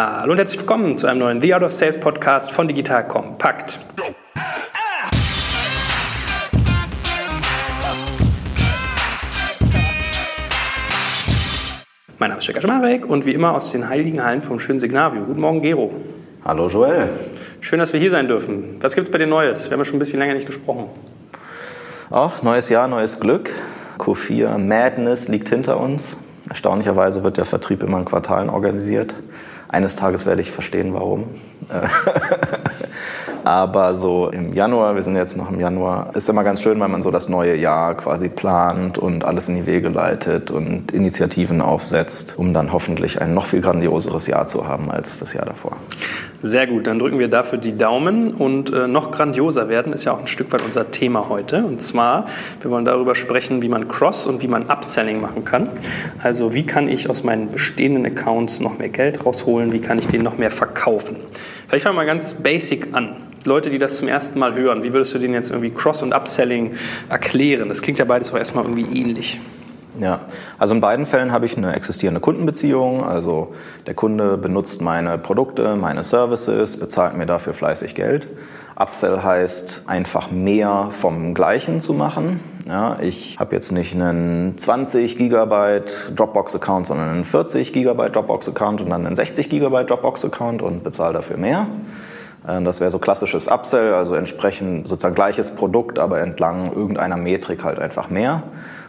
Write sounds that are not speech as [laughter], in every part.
Hallo und herzlich willkommen zu einem neuen The Art of Sales Podcast von Digital Kompakt. Mein Name ist Jekka Schmarek und wie immer aus den heiligen Hallen vom schönen Signavio. Guten Morgen, Gero. Hallo, Joel. Schön, dass wir hier sein dürfen. Was gibt es bei dir Neues? Wir haben ja schon ein bisschen länger nicht gesprochen. Auch neues Jahr, neues Glück. Q4 Madness liegt hinter uns. Erstaunlicherweise wird der Vertrieb immer in Quartalen organisiert. Eines Tages werde ich verstehen, warum. [laughs] Aber so im Januar, wir sind jetzt noch im Januar, ist immer ganz schön, weil man so das neue Jahr quasi plant und alles in die Wege leitet und Initiativen aufsetzt, um dann hoffentlich ein noch viel grandioseres Jahr zu haben als das Jahr davor. Sehr gut, dann drücken wir dafür die Daumen und äh, noch grandioser werden ist ja auch ein Stück weit unser Thema heute. Und zwar, wir wollen darüber sprechen, wie man Cross- und wie man Upselling machen kann. Also wie kann ich aus meinen bestehenden Accounts noch mehr Geld rausholen, wie kann ich den noch mehr verkaufen. Vielleicht fangen wir mal ganz basic an. Leute, die das zum ersten Mal hören, wie würdest du denen jetzt irgendwie Cross- und Upselling erklären? Das klingt ja beides auch erstmal irgendwie ähnlich. Ja, also in beiden Fällen habe ich eine existierende Kundenbeziehung. Also der Kunde benutzt meine Produkte, meine Services, bezahlt mir dafür fleißig Geld. Upsell heißt einfach mehr vom Gleichen zu machen. Ja, ich habe jetzt nicht einen 20 Gigabyte Dropbox-Account, sondern einen 40 Gigabyte Dropbox-Account und dann einen 60 Gigabyte Dropbox-Account und bezahle dafür mehr. Äh, das wäre so klassisches Upsell, also entsprechend sozusagen gleiches Produkt, aber entlang irgendeiner Metrik halt einfach mehr.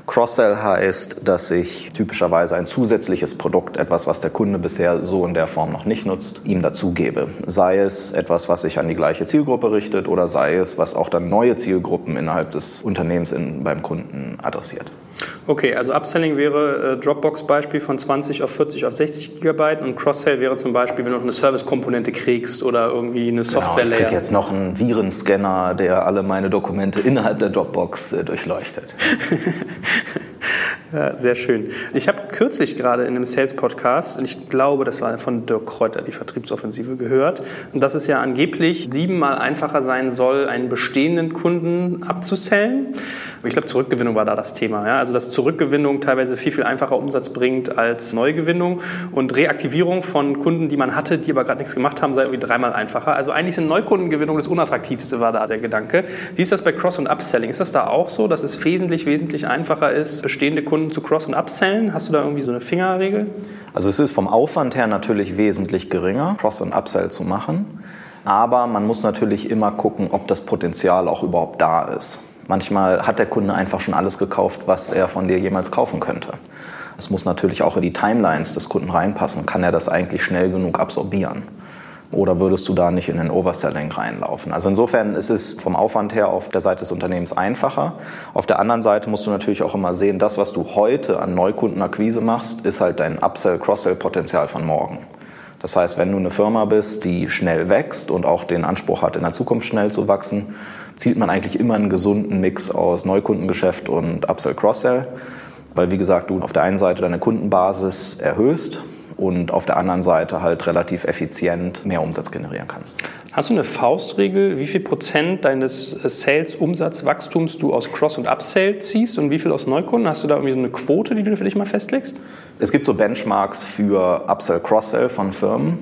Cross-Sell heißt, dass ich typischerweise ein zusätzliches Produkt, etwas, was der Kunde bisher so in der Form noch nicht nutzt, ihm dazugebe. Sei es etwas, was sich an die gleiche Zielgruppe richtet oder sei es, was auch dann neue Zielgruppen innerhalb des Unternehmens in, beim Kunden adressiert. Okay, also Upselling wäre äh, Dropbox-Beispiel von 20 auf 40 auf 60 Gigabyte und Cross-Sell wäre zum Beispiel, wenn du noch eine Service-Komponente kriegst oder irgendwie eine Software-Layer. Genau, ich kriege jetzt noch einen Virenscanner, der alle meine Dokumente innerhalb der Dropbox äh, durchleuchtet. [laughs] Ja, sehr schön. Ich habe kürzlich gerade in einem Sales-Podcast, und ich glaube, das war von Dirk Kräuter, die Vertriebsoffensive, gehört, dass es ja angeblich siebenmal einfacher sein soll, einen bestehenden Kunden abzusellen. Ich glaube, Zurückgewinnung war da das Thema. Ja? Also, dass Zurückgewinnung teilweise viel, viel einfacher Umsatz bringt als Neugewinnung und Reaktivierung von Kunden, die man hatte, die aber gerade nichts gemacht haben, sei irgendwie dreimal einfacher. Also, eigentlich sind Neukundengewinnung das Unattraktivste, war da der Gedanke. Wie ist das bei Cross- und Upselling? Ist das da auch so, dass es wesentlich, wesentlich einfacher ist, bestehende Kunden Kunden zu cross- und upsellen? Hast du da irgendwie so eine Fingerregel? Also es ist vom Aufwand her natürlich wesentlich geringer, Cross- und Upsell zu machen. Aber man muss natürlich immer gucken, ob das Potenzial auch überhaupt da ist. Manchmal hat der Kunde einfach schon alles gekauft, was er von dir jemals kaufen könnte. Es muss natürlich auch in die Timelines des Kunden reinpassen. Kann er das eigentlich schnell genug absorbieren? Oder würdest du da nicht in den Overselling reinlaufen? Also insofern ist es vom Aufwand her auf der Seite des Unternehmens einfacher. Auf der anderen Seite musst du natürlich auch immer sehen, das, was du heute an Neukundenakquise machst, ist halt dein Upsell-Cross-Sell-Potenzial von morgen. Das heißt, wenn du eine Firma bist, die schnell wächst und auch den Anspruch hat, in der Zukunft schnell zu wachsen, zielt man eigentlich immer einen gesunden Mix aus Neukundengeschäft und Upsell-Cross-Sell. Weil, wie gesagt, du auf der einen Seite deine Kundenbasis erhöhst, und auf der anderen Seite halt relativ effizient mehr Umsatz generieren kannst. Hast du eine Faustregel, wie viel Prozent deines äh, Sales-Umsatzwachstums du aus Cross- und Upsell ziehst und wie viel aus Neukunden? Hast du da irgendwie so eine Quote, die du für dich mal festlegst? Es gibt so Benchmarks für Upsell-Cross-Sell von Firmen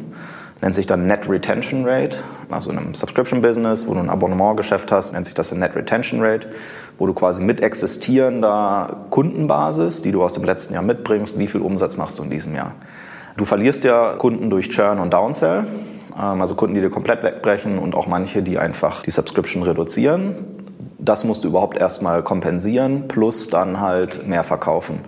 nennt sich dann Net Retention Rate. Also in einem Subscription-Business, wo du ein Abonnementgeschäft hast, nennt sich das Net Retention Rate, wo du quasi mit existierender Kundenbasis, die du aus dem letzten Jahr mitbringst, wie viel Umsatz machst du in diesem Jahr. Du verlierst ja Kunden durch Churn und Downsell, ähm, also Kunden, die dir komplett wegbrechen und auch manche, die einfach die Subscription reduzieren. Das musst du überhaupt erstmal kompensieren, plus dann halt mehr verkaufen.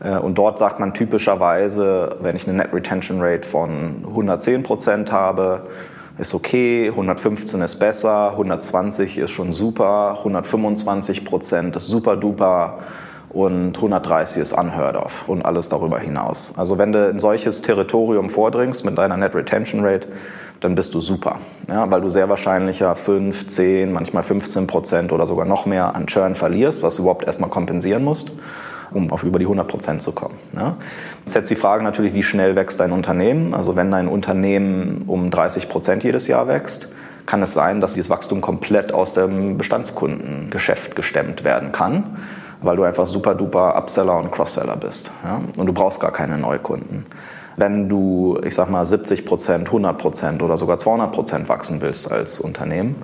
Äh, und dort sagt man typischerweise, wenn ich eine Net Retention Rate von 110 Prozent habe, ist okay, 115 ist besser, 120 ist schon super, 125 Prozent ist super duper und 130 ist unheard of und alles darüber hinaus. Also wenn du in solches Territorium vordringst mit deiner Net Retention Rate, dann bist du super, ja, weil du sehr wahrscheinlich ja 5, 10, manchmal 15 Prozent oder sogar noch mehr an Churn verlierst, was du überhaupt erstmal kompensieren musst um auf über die 100 Prozent zu kommen. Ja. Das ist jetzt die Frage natürlich, wie schnell wächst dein Unternehmen? Also wenn dein Unternehmen um 30 Prozent jedes Jahr wächst, kann es sein, dass dieses Wachstum komplett aus dem Bestandskundengeschäft gestemmt werden kann weil du einfach super duper Upseller und Crossseller bist. Ja? Und du brauchst gar keine Neukunden. Wenn du, ich sag mal, 70 Prozent, 100 Prozent oder sogar 200 Prozent wachsen willst als Unternehmen,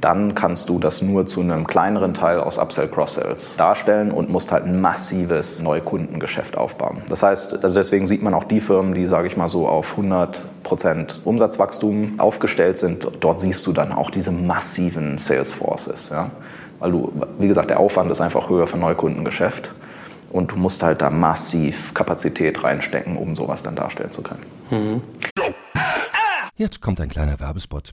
dann kannst du das nur zu einem kleineren Teil aus Upsell Cross-Sells darstellen und musst halt ein massives Neukundengeschäft aufbauen. Das heißt, also deswegen sieht man auch die Firmen, die, sage ich mal so, auf 100 Prozent Umsatzwachstum aufgestellt sind, dort siehst du dann auch diese massiven Sales Forces. Ja? Weil du, wie gesagt, der Aufwand ist einfach höher für Neukundengeschäft und du musst halt da massiv Kapazität reinstecken, um sowas dann darstellen zu können. Mhm. Jetzt kommt ein kleiner Werbespot.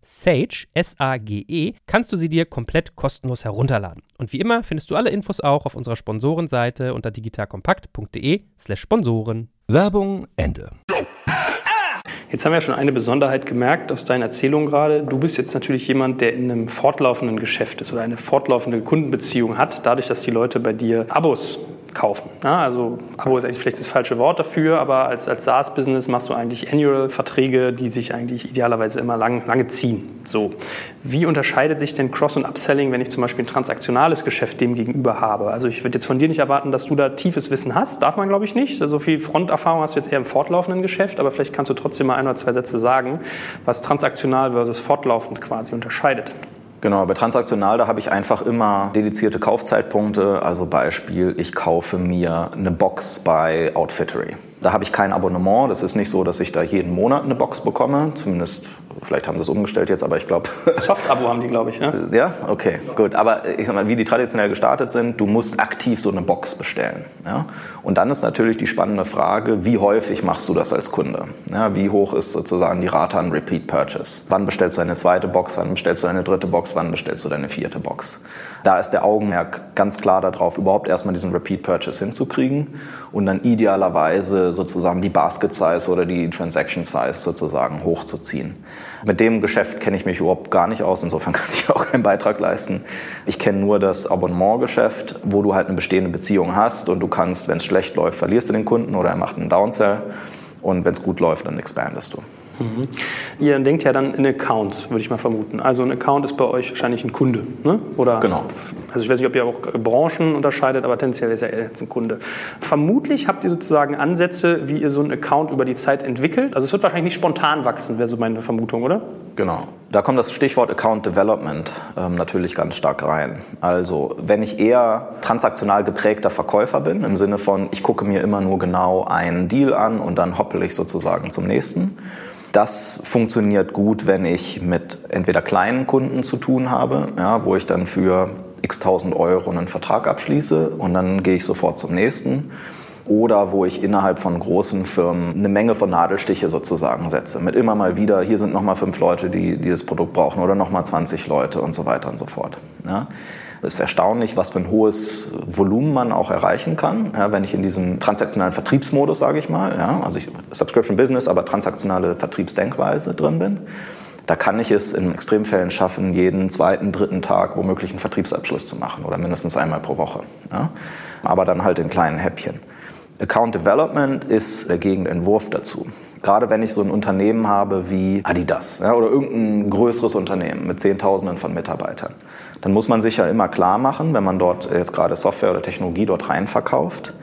Sage, S-A-G-E, kannst du sie dir komplett kostenlos herunterladen. Und wie immer findest du alle Infos auch auf unserer Sponsorenseite unter digitalkompakt.de slash Sponsoren. Werbung Ende. Jetzt haben wir ja schon eine Besonderheit gemerkt aus deinen Erzählungen gerade. Du bist jetzt natürlich jemand, der in einem fortlaufenden Geschäft ist oder eine fortlaufende Kundenbeziehung hat, dadurch, dass die Leute bei dir Abos kaufen. Ja, also Abo ist eigentlich vielleicht das falsche Wort dafür, aber als, als SaaS-Business machst du eigentlich Annual-Verträge, die sich eigentlich idealerweise immer lang, lange ziehen. So. Wie unterscheidet sich denn Cross- und Upselling, wenn ich zum Beispiel ein transaktionales Geschäft dem gegenüber habe? Also ich würde jetzt von dir nicht erwarten, dass du da tiefes Wissen hast, darf man glaube ich nicht. So viel Fronterfahrung hast du jetzt eher im fortlaufenden Geschäft, aber vielleicht kannst du trotzdem mal ein oder zwei Sätze sagen, was transaktional versus fortlaufend quasi unterscheidet. Genau, bei transaktional, da habe ich einfach immer dedizierte Kaufzeitpunkte. Also Beispiel, ich kaufe mir eine Box bei Outfittery. Da habe ich kein Abonnement. Das ist nicht so, dass ich da jeden Monat eine Box bekomme. Zumindest Vielleicht haben sie es umgestellt jetzt, aber ich glaube. [laughs] Soft-Abo haben die, glaube ich. Ne? Ja, okay, gut. Aber ich sag mal, wie die traditionell gestartet sind, du musst aktiv so eine Box bestellen. Ja? Und dann ist natürlich die spannende Frage, wie häufig machst du das als Kunde? Ja, wie hoch ist sozusagen die Rate an Repeat Purchase? Wann bestellst du eine zweite Box? Wann bestellst du eine dritte Box? Wann bestellst du deine vierte Box? Da ist der Augenmerk ganz klar darauf, überhaupt erstmal diesen Repeat Purchase hinzukriegen und dann idealerweise sozusagen die Basket Size oder die Transaction Size sozusagen hochzuziehen. Mit dem Geschäft kenne ich mich überhaupt gar nicht aus, insofern [laughs] kann ich auch keinen Beitrag leisten. Ich kenne nur das Abonnementgeschäft, wo du halt eine bestehende Beziehung hast und du kannst, wenn es schlecht läuft, verlierst du den Kunden oder er macht einen Downsell und wenn es gut läuft, dann expandest du. Mhm. Ihr denkt ja dann in Accounts, würde ich mal vermuten. Also ein Account ist bei euch wahrscheinlich ein Kunde, ne? Oder genau. Also ich weiß nicht, ob ihr auch Branchen unterscheidet, aber tendenziell ist er jetzt ein Kunde. Vermutlich habt ihr sozusagen Ansätze, wie ihr so einen Account über die Zeit entwickelt. Also es wird wahrscheinlich nicht spontan wachsen, wäre so meine Vermutung, oder? Genau. Da kommt das Stichwort Account Development ähm, natürlich ganz stark rein. Also wenn ich eher transaktional geprägter Verkäufer bin, im Sinne von, ich gucke mir immer nur genau einen Deal an und dann hoppel ich sozusagen zum nächsten das funktioniert gut, wenn ich mit entweder kleinen Kunden zu tun habe, ja, wo ich dann für x tausend Euro einen Vertrag abschließe und dann gehe ich sofort zum nächsten. Oder wo ich innerhalb von großen Firmen eine Menge von Nadelstiche sozusagen setze. Mit immer mal wieder, hier sind nochmal fünf Leute, die, die das Produkt brauchen oder nochmal 20 Leute und so weiter und so fort. Ja. Es ist erstaunlich, was für ein hohes Volumen man auch erreichen kann, ja, wenn ich in diesem transaktionalen Vertriebsmodus, sage ich mal, ja, also ich, Subscription Business, aber transaktionale Vertriebsdenkweise drin bin. Da kann ich es in Extremfällen schaffen, jeden zweiten, dritten Tag womöglich einen Vertriebsabschluss zu machen oder mindestens einmal pro Woche. Ja. Aber dann halt in kleinen Häppchen. Account Development ist der Gegenentwurf dazu. Gerade wenn ich so ein Unternehmen habe wie Adidas ja, oder irgendein größeres Unternehmen mit Zehntausenden von Mitarbeitern dann muss man sich ja immer klar machen, wenn man dort jetzt gerade Software oder Technologie dort rein verkauft,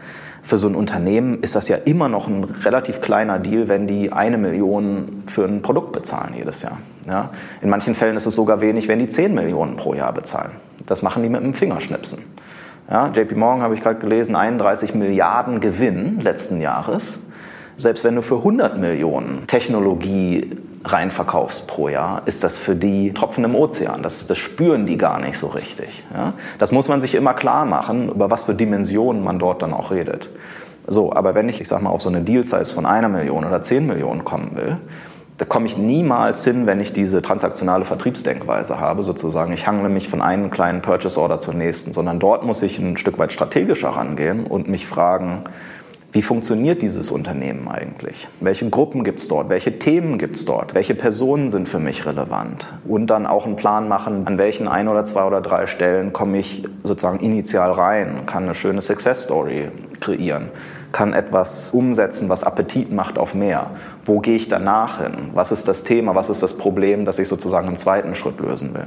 für so ein Unternehmen ist das ja immer noch ein relativ kleiner Deal, wenn die eine Million für ein Produkt bezahlen jedes Jahr. Ja? In manchen Fällen ist es sogar wenig, wenn die 10 Millionen pro Jahr bezahlen. Das machen die mit einem Fingerschnipsen. Ja, JP Morgan habe ich gerade gelesen, 31 Milliarden Gewinn letzten Jahres. Selbst wenn du für 100 Millionen Technologie reinverkaufst pro Jahr, ist das für die Tropfen im Ozean. Das, das spüren die gar nicht so richtig. Ja? Das muss man sich immer klar machen, über was für Dimensionen man dort dann auch redet. So, aber wenn ich, ich sag mal, auf so eine Deal-Size von einer Million oder zehn Millionen kommen will, da komme ich niemals hin, wenn ich diese transaktionale Vertriebsdenkweise habe, sozusagen. Ich hangle mich von einem kleinen Purchase Order zur nächsten, sondern dort muss ich ein Stück weit strategischer rangehen und mich fragen, wie funktioniert dieses Unternehmen eigentlich? Welche Gruppen gibt es dort? Welche Themen gibt es dort? Welche Personen sind für mich relevant? Und dann auch einen Plan machen, an welchen ein oder zwei oder drei Stellen komme ich sozusagen initial rein, kann eine schöne Success Story kreieren kann etwas umsetzen, was Appetit macht auf mehr. Wo gehe ich danach hin? Was ist das Thema? Was ist das Problem, das ich sozusagen im zweiten Schritt lösen will?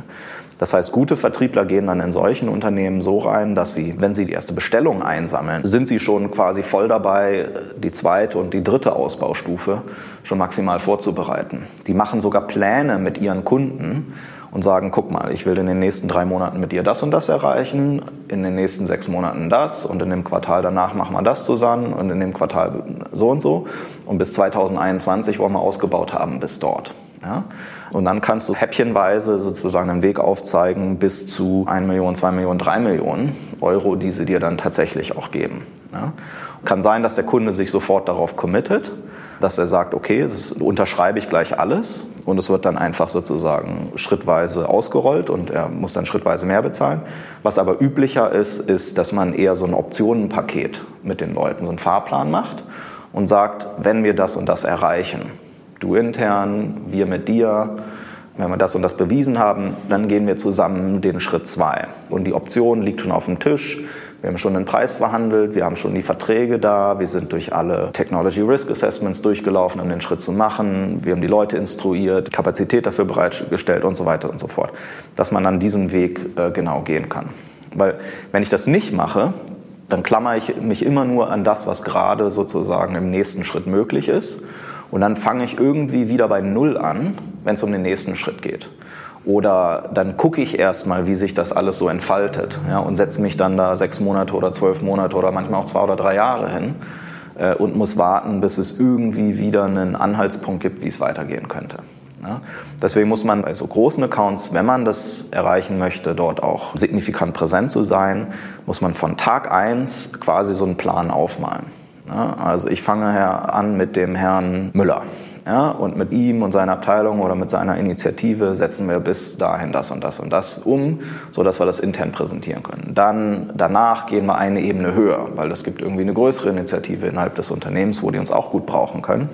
Das heißt, gute Vertriebler gehen dann in solchen Unternehmen so rein, dass sie, wenn sie die erste Bestellung einsammeln, sind sie schon quasi voll dabei, die zweite und die dritte Ausbaustufe schon maximal vorzubereiten. Die machen sogar Pläne mit ihren Kunden, und sagen, guck mal, ich will in den nächsten drei Monaten mit dir das und das erreichen, in den nächsten sechs Monaten das und in dem Quartal danach machen wir das zusammen und in dem Quartal so und so. Und bis 2021 wollen wir ausgebaut haben bis dort. Ja? Und dann kannst du häppchenweise sozusagen einen Weg aufzeigen bis zu 1 Million, 2 Millionen, 3 Millionen Euro, die sie dir dann tatsächlich auch geben. Ja? Kann sein, dass der Kunde sich sofort darauf committet dass er sagt, okay, das unterschreibe ich gleich alles und es wird dann einfach sozusagen schrittweise ausgerollt und er muss dann schrittweise mehr bezahlen. Was aber üblicher ist, ist, dass man eher so ein Optionenpaket mit den Leuten, so einen Fahrplan macht und sagt, wenn wir das und das erreichen, du intern, wir mit dir, wenn wir das und das bewiesen haben, dann gehen wir zusammen den Schritt zwei. Und die Option liegt schon auf dem Tisch. Wir haben schon den Preis verhandelt, wir haben schon die Verträge da, wir sind durch alle Technology Risk Assessments durchgelaufen, um den Schritt zu machen, wir haben die Leute instruiert, Kapazität dafür bereitgestellt und so weiter und so fort, dass man dann diesen Weg äh, genau gehen kann. Weil wenn ich das nicht mache, dann klammere ich mich immer nur an das, was gerade sozusagen im nächsten Schritt möglich ist. Und dann fange ich irgendwie wieder bei Null an, wenn es um den nächsten Schritt geht. Oder dann gucke ich erstmal, wie sich das alles so entfaltet ja, und setze mich dann da sechs Monate oder zwölf Monate oder manchmal auch zwei oder drei Jahre hin äh, und muss warten, bis es irgendwie wieder einen Anhaltspunkt gibt, wie es weitergehen könnte. Ja. Deswegen muss man bei so großen Accounts, wenn man das erreichen möchte, dort auch signifikant präsent zu sein, muss man von Tag eins quasi so einen Plan aufmalen. Ja. Also ich fange an mit dem Herrn Müller. Ja, und mit ihm und seiner Abteilung oder mit seiner Initiative setzen wir bis dahin das und das und das um, sodass wir das intern präsentieren können. Dann danach gehen wir eine Ebene höher, weil es gibt irgendwie eine größere Initiative innerhalb des Unternehmens, wo die uns auch gut brauchen können.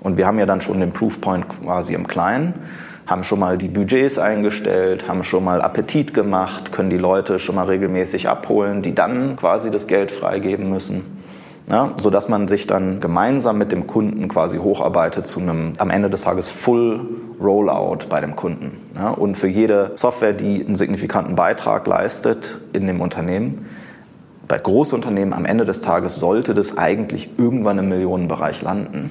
Und wir haben ja dann schon den Proofpoint quasi im Kleinen haben schon mal die Budgets eingestellt, haben schon mal Appetit gemacht, können die Leute schon mal regelmäßig abholen, die dann quasi das Geld freigeben müssen ja, sodass man sich dann gemeinsam mit dem Kunden quasi hocharbeitet zu einem am Ende des Tages Full Rollout bei dem Kunden. Ja, und für jede Software, die einen signifikanten Beitrag leistet in dem Unternehmen, bei Großunternehmen am Ende des Tages sollte das eigentlich irgendwann im Millionenbereich landen.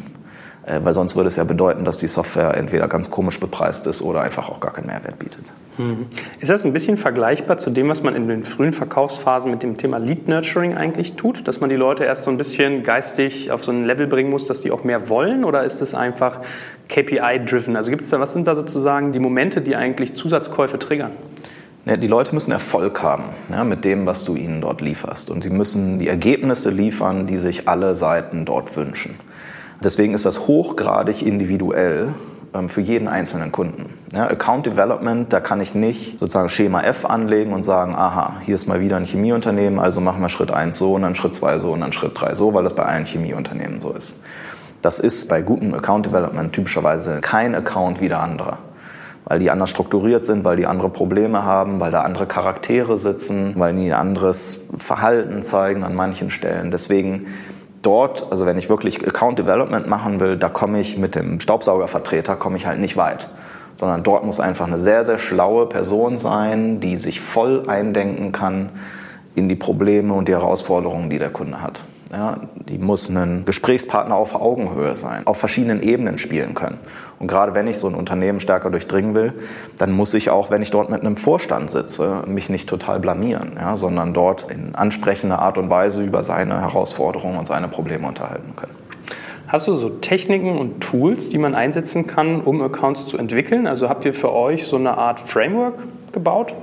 Äh, weil sonst würde es ja bedeuten, dass die Software entweder ganz komisch bepreist ist oder einfach auch gar keinen Mehrwert bietet. Mhm. Ist das ein bisschen vergleichbar zu dem, was man in den frühen Verkaufsphasen mit dem Thema Lead Nurturing eigentlich tut? Dass man die Leute erst so ein bisschen geistig auf so ein Level bringen muss, dass die auch mehr wollen? Oder ist es einfach KPI-driven? Also gibt es da, was sind da sozusagen die Momente, die eigentlich Zusatzkäufe triggern? Die Leute müssen Erfolg haben ja, mit dem, was du ihnen dort lieferst. Und sie müssen die Ergebnisse liefern, die sich alle Seiten dort wünschen. Deswegen ist das hochgradig individuell ähm, für jeden einzelnen Kunden. Ja, Account Development, da kann ich nicht sozusagen Schema F anlegen und sagen, aha, hier ist mal wieder ein Chemieunternehmen, also machen wir Schritt 1 so und dann Schritt 2 so und dann Schritt 3 so, weil das bei allen Chemieunternehmen so ist. Das ist bei gutem Account Development typischerweise kein Account wie der andere. Weil die anders strukturiert sind, weil die andere Probleme haben, weil da andere Charaktere sitzen, weil die ein anderes Verhalten zeigen an manchen Stellen. Deswegen dort, also wenn ich wirklich Account Development machen will, da komme ich mit dem Staubsaugervertreter, komme ich halt nicht weit. Sondern dort muss einfach eine sehr, sehr schlaue Person sein, die sich voll eindenken kann in die Probleme und die Herausforderungen, die der Kunde hat. Ja, die muss ein Gesprächspartner auf Augenhöhe sein, auf verschiedenen Ebenen spielen können. Und gerade wenn ich so ein Unternehmen stärker durchdringen will, dann muss ich auch, wenn ich dort mit einem Vorstand sitze, mich nicht total blamieren, ja, sondern dort in ansprechender Art und Weise über seine Herausforderungen und seine Probleme unterhalten können. Hast du so Techniken und Tools, die man einsetzen kann, um Accounts zu entwickeln? Also habt ihr für euch so eine Art Framework gebaut?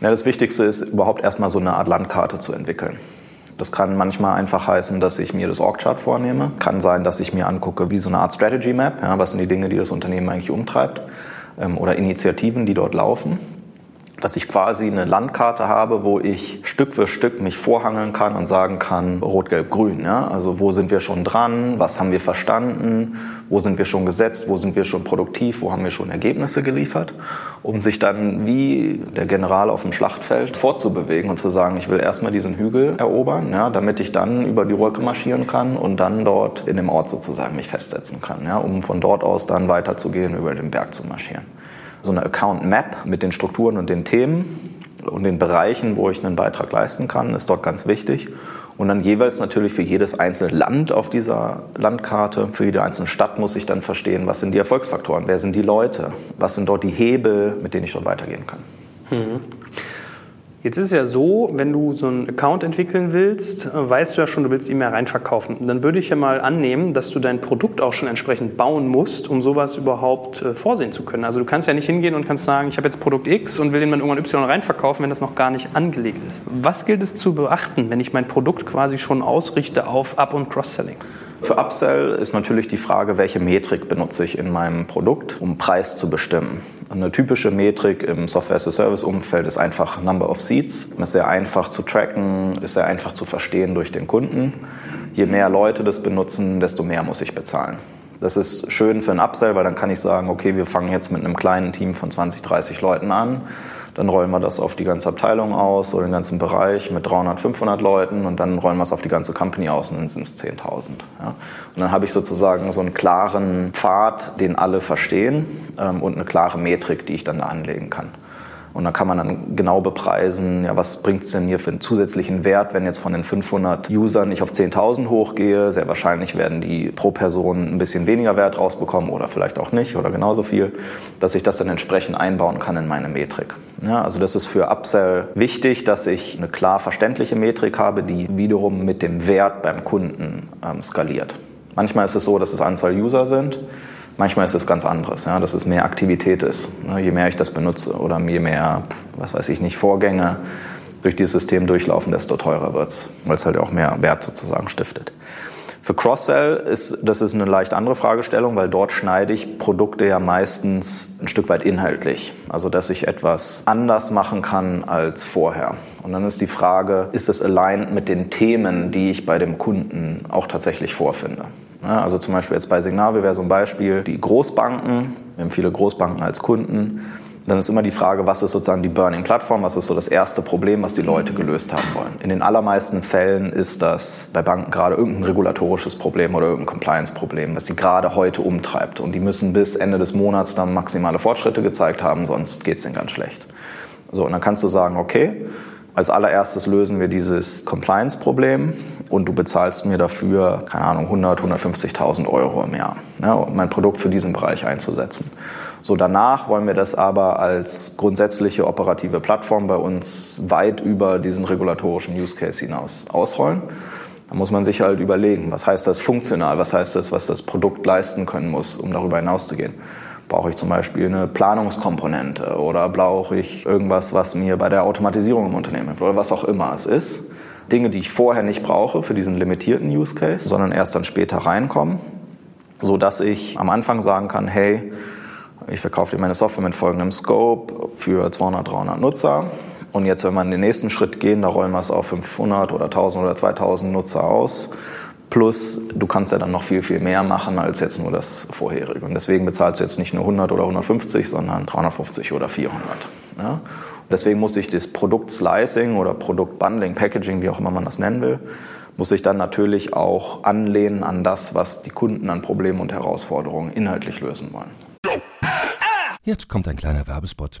Ja, das Wichtigste ist überhaupt erstmal so eine Art Landkarte zu entwickeln. Das kann manchmal einfach heißen, dass ich mir das Org-Chart vornehme. Kann sein, dass ich mir angucke, wie so eine Art Strategy Map, ja, was sind die Dinge, die das Unternehmen eigentlich umtreibt ähm, oder Initiativen, die dort laufen dass ich quasi eine Landkarte habe, wo ich Stück für Stück mich vorhangeln kann und sagen kann, rot, gelb, grün. Ja? Also wo sind wir schon dran, was haben wir verstanden, wo sind wir schon gesetzt, wo sind wir schon produktiv, wo haben wir schon Ergebnisse geliefert, um sich dann wie der General auf dem Schlachtfeld fortzubewegen und zu sagen, ich will erstmal diesen Hügel erobern, ja, damit ich dann über die Wolke marschieren kann und dann dort in dem Ort sozusagen mich festsetzen kann, ja, um von dort aus dann weiterzugehen, über den Berg zu marschieren so eine Account Map mit den Strukturen und den Themen und den Bereichen, wo ich einen Beitrag leisten kann, ist dort ganz wichtig. Und dann jeweils natürlich für jedes einzelne Land auf dieser Landkarte, für jede einzelne Stadt muss ich dann verstehen, was sind die Erfolgsfaktoren, wer sind die Leute, was sind dort die Hebel, mit denen ich dort weitergehen kann. Mhm. Jetzt ist es ja so, wenn du so einen Account entwickeln willst, weißt du ja schon, du willst ihn mehr reinverkaufen. Dann würde ich ja mal annehmen, dass du dein Produkt auch schon entsprechend bauen musst, um sowas überhaupt äh, vorsehen zu können. Also du kannst ja nicht hingehen und kannst sagen, ich habe jetzt Produkt X und will den dann irgendwann Y reinverkaufen, wenn das noch gar nicht angelegt ist. Was gilt es zu beachten, wenn ich mein Produkt quasi schon ausrichte auf Up- und Cross-Selling? Für Upsell ist natürlich die Frage, welche Metrik benutze ich in meinem Produkt, um Preis zu bestimmen. Eine typische Metrik im Software-as-a-Service-Umfeld ist einfach Number of Seats. Ist sehr einfach zu tracken, ist sehr einfach zu verstehen durch den Kunden. Je mehr Leute das benutzen, desto mehr muss ich bezahlen. Das ist schön für ein Upsell, weil dann kann ich sagen, okay, wir fangen jetzt mit einem kleinen Team von 20, 30 Leuten an dann rollen wir das auf die ganze Abteilung aus oder den ganzen Bereich mit 300, 500 Leuten und dann rollen wir es auf die ganze Company aus und dann sind es 10.000. Ja. Und dann habe ich sozusagen so einen klaren Pfad, den alle verstehen ähm, und eine klare Metrik, die ich dann da anlegen kann. Und dann kann man dann genau bepreisen, ja, was bringt es denn hier für einen zusätzlichen Wert, wenn jetzt von den 500 Usern ich auf 10.000 hochgehe. Sehr wahrscheinlich werden die pro Person ein bisschen weniger Wert rausbekommen oder vielleicht auch nicht oder genauso viel, dass ich das dann entsprechend einbauen kann in meine Metrik. Ja, also das ist für Upsell wichtig, dass ich eine klar verständliche Metrik habe, die wiederum mit dem Wert beim Kunden ähm, skaliert. Manchmal ist es so, dass es Anzahl User sind. Manchmal ist es ganz anderes, ja, dass es mehr Aktivität ist. Ne, je mehr ich das benutze oder je mehr, was weiß ich nicht, Vorgänge durch dieses System durchlaufen, desto teurer wird es, weil es halt auch mehr Wert sozusagen stiftet. Für Cross-Sell ist das ist eine leicht andere Fragestellung, weil dort schneide ich Produkte ja meistens ein Stück weit inhaltlich. Also dass ich etwas anders machen kann als vorher. Und dann ist die Frage, ist es aligned mit den Themen, die ich bei dem Kunden auch tatsächlich vorfinde? Also zum Beispiel jetzt bei Signavio wäre so ein Beispiel die Großbanken. Wir haben viele Großbanken als Kunden. Dann ist immer die Frage, was ist sozusagen die Burning-Plattform? Was ist so das erste Problem, was die Leute gelöst haben wollen? In den allermeisten Fällen ist das bei Banken gerade irgendein regulatorisches Problem oder irgendein Compliance-Problem, was sie gerade heute umtreibt. Und die müssen bis Ende des Monats dann maximale Fortschritte gezeigt haben, sonst geht es ihnen ganz schlecht. So, und dann kannst du sagen, okay, als allererstes lösen wir dieses Compliance-Problem und du bezahlst mir dafür, keine Ahnung, 100, 150.000 Euro im Jahr, ja, um mein Produkt für diesen Bereich einzusetzen. So, danach wollen wir das aber als grundsätzliche operative Plattform bei uns weit über diesen regulatorischen Use Case hinaus ausrollen. Da muss man sich halt überlegen, was heißt das funktional, was heißt das, was das Produkt leisten können muss, um darüber hinauszugehen. Brauche ich zum Beispiel eine Planungskomponente oder brauche ich irgendwas, was mir bei der Automatisierung im Unternehmen hilft oder was auch immer es ist. Dinge, die ich vorher nicht brauche für diesen limitierten Use Case, sondern erst dann später reinkommen, so dass ich am Anfang sagen kann, hey, ich verkaufe dir meine Software mit folgendem Scope für 200, 300 Nutzer. Und jetzt, wenn wir in den nächsten Schritt gehen, da rollen wir es auf 500 oder 1000 oder 2000 Nutzer aus Plus, du kannst ja dann noch viel, viel mehr machen als jetzt nur das vorherige. Und deswegen bezahlst du jetzt nicht nur 100 oder 150, sondern 350 oder 400. Ja? Deswegen muss ich das Produkt-Slicing oder Produkt-Bundling, Packaging, wie auch immer man das nennen will, muss ich dann natürlich auch anlehnen an das, was die Kunden an Problemen und Herausforderungen inhaltlich lösen wollen. Jetzt kommt ein kleiner Werbespot.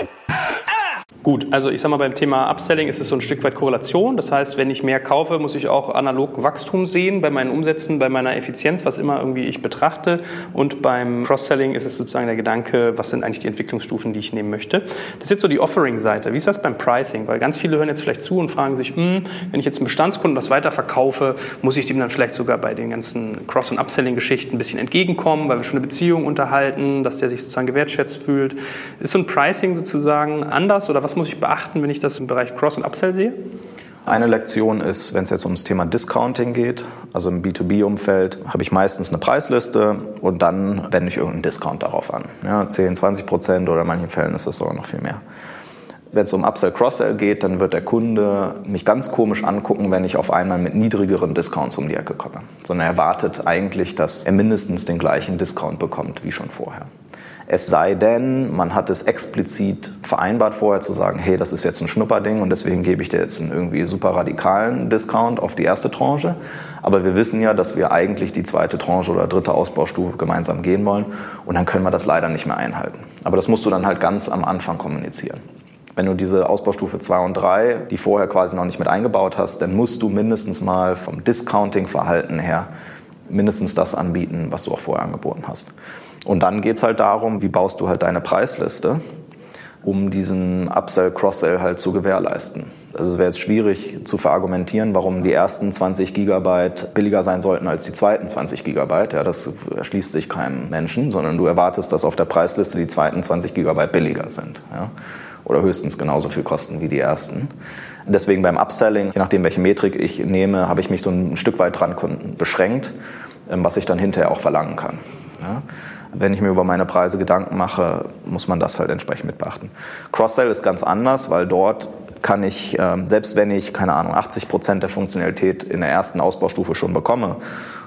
Gut, also ich sage mal, beim Thema Upselling ist es so ein Stück weit Korrelation. Das heißt, wenn ich mehr kaufe, muss ich auch analog Wachstum sehen bei meinen Umsätzen, bei meiner Effizienz, was immer irgendwie ich betrachte. Und beim Cross-Selling ist es sozusagen der Gedanke, was sind eigentlich die Entwicklungsstufen, die ich nehmen möchte. Das ist jetzt so die Offering-Seite. Wie ist das beim Pricing? Weil ganz viele hören jetzt vielleicht zu und fragen sich, hm, wenn ich jetzt einen Bestandskunden was weiterverkaufe, muss ich dem dann vielleicht sogar bei den ganzen Cross- und Upselling-Geschichten ein bisschen entgegenkommen, weil wir schon eine Beziehung unterhalten, dass der sich sozusagen gewertschätzt fühlt. Ist so ein Pricing sozusagen anders oder was was muss ich beachten, wenn ich das im Bereich Cross- und Upsell sehe? Eine Lektion ist, wenn es jetzt ums Thema Discounting geht, also im B2B-Umfeld, habe ich meistens eine Preisliste und dann wende ich irgendeinen Discount darauf an. Ja, 10, 20 Prozent oder in manchen Fällen ist das sogar noch viel mehr. Wenn es um Upsell, Cross-Sell geht, dann wird der Kunde mich ganz komisch angucken, wenn ich auf einmal mit niedrigeren Discounts um die Ecke komme. Sondern er erwartet eigentlich, dass er mindestens den gleichen Discount bekommt wie schon vorher. Es sei denn, man hat es explizit vereinbart vorher zu sagen, hey, das ist jetzt ein Schnupperding und deswegen gebe ich dir jetzt einen irgendwie super radikalen Discount auf die erste Tranche. Aber wir wissen ja, dass wir eigentlich die zweite Tranche oder dritte Ausbaustufe gemeinsam gehen wollen und dann können wir das leider nicht mehr einhalten. Aber das musst du dann halt ganz am Anfang kommunizieren. Wenn du diese Ausbaustufe 2 und 3, die vorher quasi noch nicht mit eingebaut hast, dann musst du mindestens mal vom Discounting-Verhalten her mindestens das anbieten, was du auch vorher angeboten hast. Und dann geht es halt darum, wie baust du halt deine Preisliste, um diesen Upsell, Cross-Sell halt zu gewährleisten. Also es wäre jetzt schwierig zu verargumentieren, warum die ersten 20 Gigabyte billiger sein sollten als die zweiten 20 Gigabyte. Ja, das erschließt sich keinem Menschen, sondern du erwartest, dass auf der Preisliste die zweiten 20 Gigabyte billiger sind. Ja? Oder höchstens genauso viel kosten wie die ersten. Deswegen beim Upselling, je nachdem welche Metrik ich nehme, habe ich mich so ein Stück weit dran beschränkt, ähm, was ich dann hinterher auch verlangen kann. Ja? Wenn ich mir über meine Preise Gedanken mache, muss man das halt entsprechend mit beachten. Cross-Sell ist ganz anders, weil dort kann ich, ähm, selbst wenn ich, keine Ahnung, 80 Prozent der Funktionalität in der ersten Ausbaustufe schon bekomme